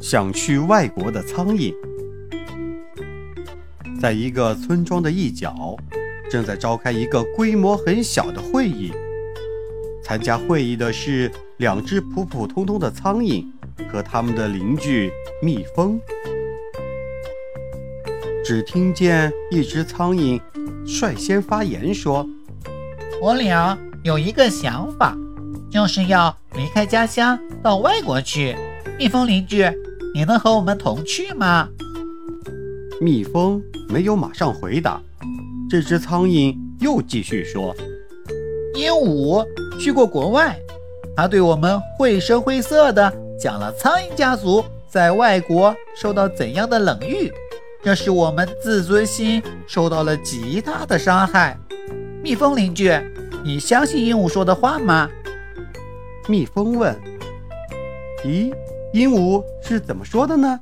想去外国的苍蝇，在一个村庄的一角，正在召开一个规模很小的会议。参加会议的是两只普普通通的苍蝇和他们的邻居蜜蜂。只听见一只苍蝇率先发言说：“我俩有一个想法，就是要离开家乡到外国去。蜜蜂邻居。”你能和我们同去吗？蜜蜂没有马上回答。这只苍蝇又继续说：“鹦鹉去过国外，它对我们绘声绘色地讲了苍蝇家族在外国受到怎样的冷遇，这使我们自尊心受到了极大的伤害。”蜜蜂邻居，你相信鹦鹉说的话吗？蜜蜂问：“咦？”鹦鹉是怎么说的呢？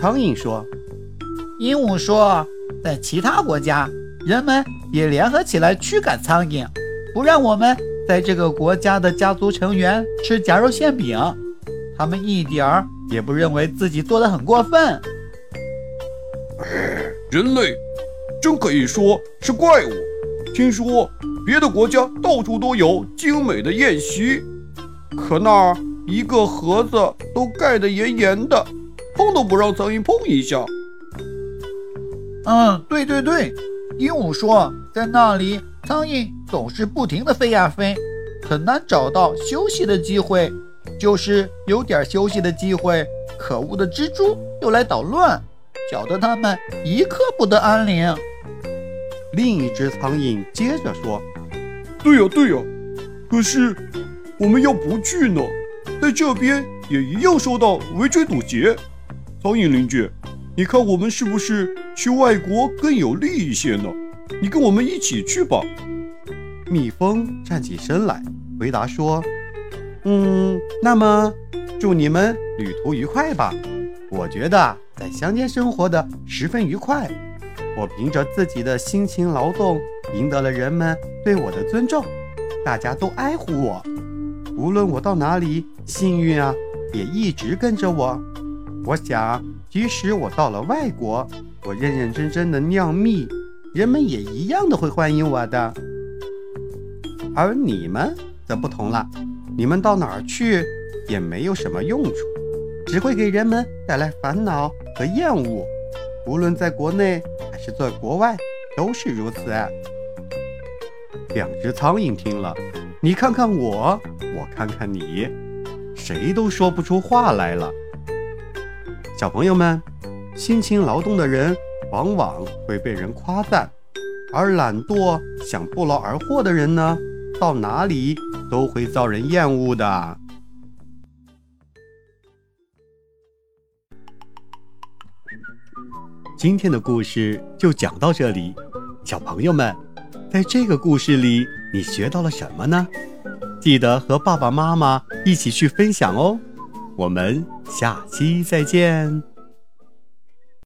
苍蝇说：“鹦鹉说，在其他国家，人们也联合起来驱赶苍蝇，不让我们在这个国家的家族成员吃夹肉馅饼。他们一点儿也不认为自己做的很过分。人类真可以说是怪物。听说别的国家到处都有精美的宴席，可那儿……”一个盒子都盖得严严的，碰都不让苍蝇碰一下。嗯，对对对，鹦鹉说，在那里苍蝇总是不停地飞呀飞，很难找到休息的机会。就是有点休息的机会，可恶的蜘蛛又来捣乱，搅得它们一刻不得安宁。另一只苍蝇接着说：“对呀对呀，可是我们要不去呢？”在这边也一样受到围追堵截。苍蝇邻居，你看我们是不是去外国更有利一些呢？你跟我们一起去吧。蜜蜂站起身来，回答说：“嗯，那么祝你们旅途愉快吧。我觉得在乡间生活的十分愉快。我凭着自己的辛勤劳动，赢得了人们对我的尊重，大家都爱护我。”无论我到哪里，幸运啊也一直跟着我。我想，即使我到了外国，我认认真真的酿蜜，人们也一样的会欢迎我的。而你们则不同了，你们到哪儿去也没有什么用处，只会给人们带来烦恼和厌恶。无论在国内还是在国外，都是如此。两只苍蝇听了。你看看我，我看看你，谁都说不出话来了。小朋友们，辛勤劳动的人往往会被人夸赞，而懒惰想不劳而获的人呢，到哪里都会遭人厌恶的。今天的故事就讲到这里，小朋友们。在这个故事里，你学到了什么呢？记得和爸爸妈妈一起去分享哦。我们下期再见。